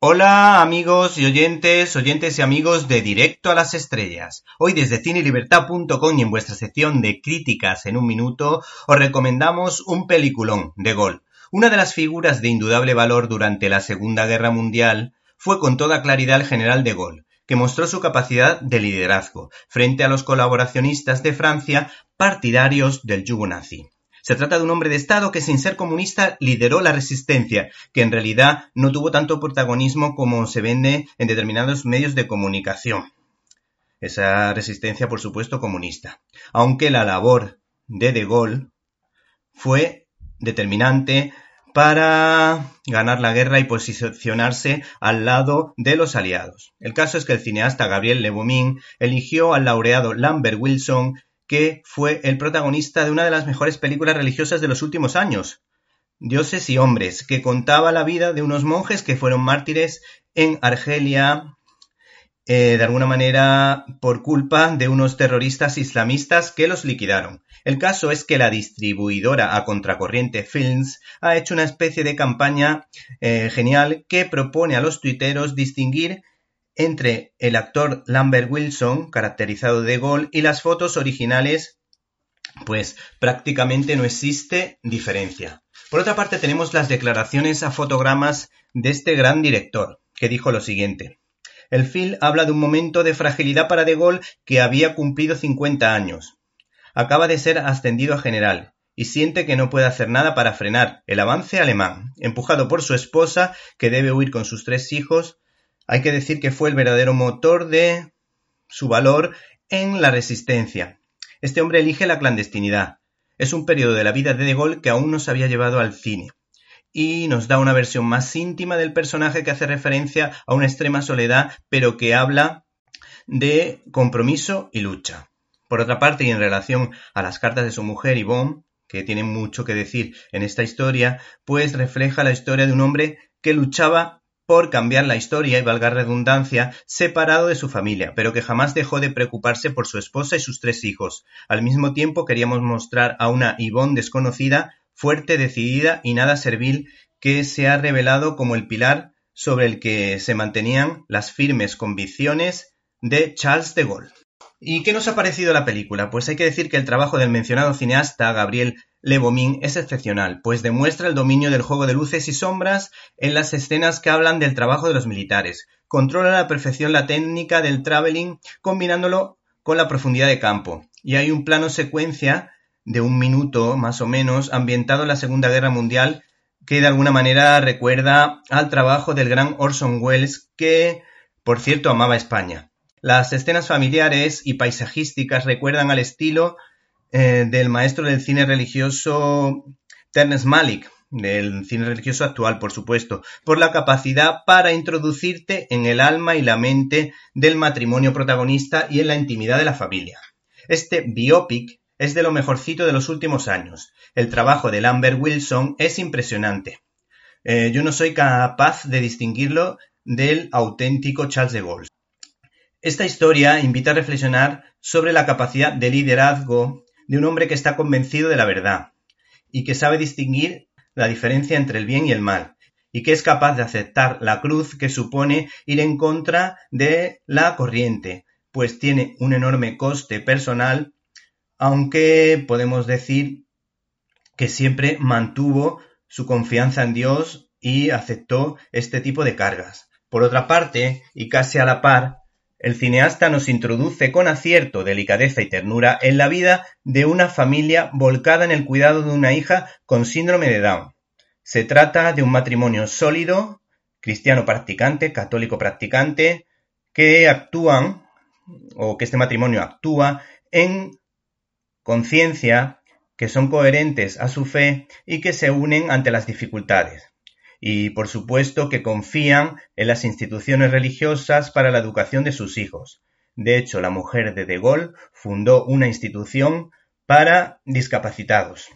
Hola amigos y oyentes, oyentes y amigos de Directo a las Estrellas. Hoy desde cinelibertad.com y en vuestra sección de críticas en un minuto os recomendamos un peliculón de Gol. Una de las figuras de indudable valor durante la Segunda Guerra Mundial fue con toda claridad el general de Gaulle, que mostró su capacidad de liderazgo frente a los colaboracionistas de Francia partidarios del yugo nazi. Se trata de un hombre de Estado que sin ser comunista lideró la resistencia, que en realidad no tuvo tanto protagonismo como se vende en determinados medios de comunicación. Esa resistencia, por supuesto, comunista. Aunque la labor de De Gaulle fue determinante para ganar la guerra y posicionarse al lado de los aliados. El caso es que el cineasta Gabriel Le eligió al laureado Lambert Wilson que fue el protagonista de una de las mejores películas religiosas de los últimos años, Dioses y Hombres, que contaba la vida de unos monjes que fueron mártires en Argelia, eh, de alguna manera por culpa de unos terroristas islamistas que los liquidaron. El caso es que la distribuidora a contracorriente Films ha hecho una especie de campaña eh, genial que propone a los tuiteros distinguir entre el actor Lambert Wilson, caracterizado de Gol, y las fotos originales, pues prácticamente no existe diferencia. Por otra parte, tenemos las declaraciones a fotogramas de este gran director, que dijo lo siguiente. El film habla de un momento de fragilidad para De Gaulle que había cumplido 50 años. Acaba de ser ascendido a general y siente que no puede hacer nada para frenar el avance alemán, empujado por su esposa, que debe huir con sus tres hijos, hay que decir que fue el verdadero motor de su valor en la resistencia. Este hombre elige la clandestinidad. Es un periodo de la vida de De Gaulle que aún no se había llevado al cine. Y nos da una versión más íntima del personaje que hace referencia a una extrema soledad, pero que habla de compromiso y lucha. Por otra parte, y en relación a las cartas de su mujer Yvonne, que tienen mucho que decir en esta historia, pues refleja la historia de un hombre que luchaba por cambiar la historia y valga redundancia, separado de su familia, pero que jamás dejó de preocuparse por su esposa y sus tres hijos. Al mismo tiempo queríamos mostrar a una Yvonne desconocida, fuerte, decidida y nada servil, que se ha revelado como el pilar sobre el que se mantenían las firmes convicciones de Charles de Gaulle. ¿Y qué nos ha parecido la película? Pues hay que decir que el trabajo del mencionado cineasta Gabriel Le es excepcional, pues demuestra el dominio del juego de luces y sombras en las escenas que hablan del trabajo de los militares. Controla a la perfección la técnica del traveling combinándolo con la profundidad de campo. Y hay un plano secuencia de un minuto más o menos ambientado en la Segunda Guerra Mundial que de alguna manera recuerda al trabajo del gran Orson Welles que, por cierto, amaba España. Las escenas familiares y paisajísticas recuerdan al estilo eh, del maestro del cine religioso Terence Malick, del cine religioso actual, por supuesto, por la capacidad para introducirte en el alma y la mente del matrimonio protagonista y en la intimidad de la familia. Este biopic es de lo mejorcito de los últimos años. El trabajo de Lambert Wilson es impresionante. Eh, yo no soy capaz de distinguirlo del auténtico Charles de Gaulle. Esta historia invita a reflexionar sobre la capacidad de liderazgo de un hombre que está convencido de la verdad y que sabe distinguir la diferencia entre el bien y el mal y que es capaz de aceptar la cruz que supone ir en contra de la corriente, pues tiene un enorme coste personal, aunque podemos decir que siempre mantuvo su confianza en Dios y aceptó este tipo de cargas. Por otra parte, y casi a la par, el cineasta nos introduce con acierto, delicadeza y ternura en la vida de una familia volcada en el cuidado de una hija con síndrome de Down. Se trata de un matrimonio sólido, cristiano practicante, católico practicante, que actúan, o que este matrimonio actúa en conciencia, que son coherentes a su fe y que se unen ante las dificultades y por supuesto que confían en las instituciones religiosas para la educación de sus hijos. De hecho, la mujer de De Gaulle fundó una institución para discapacitados.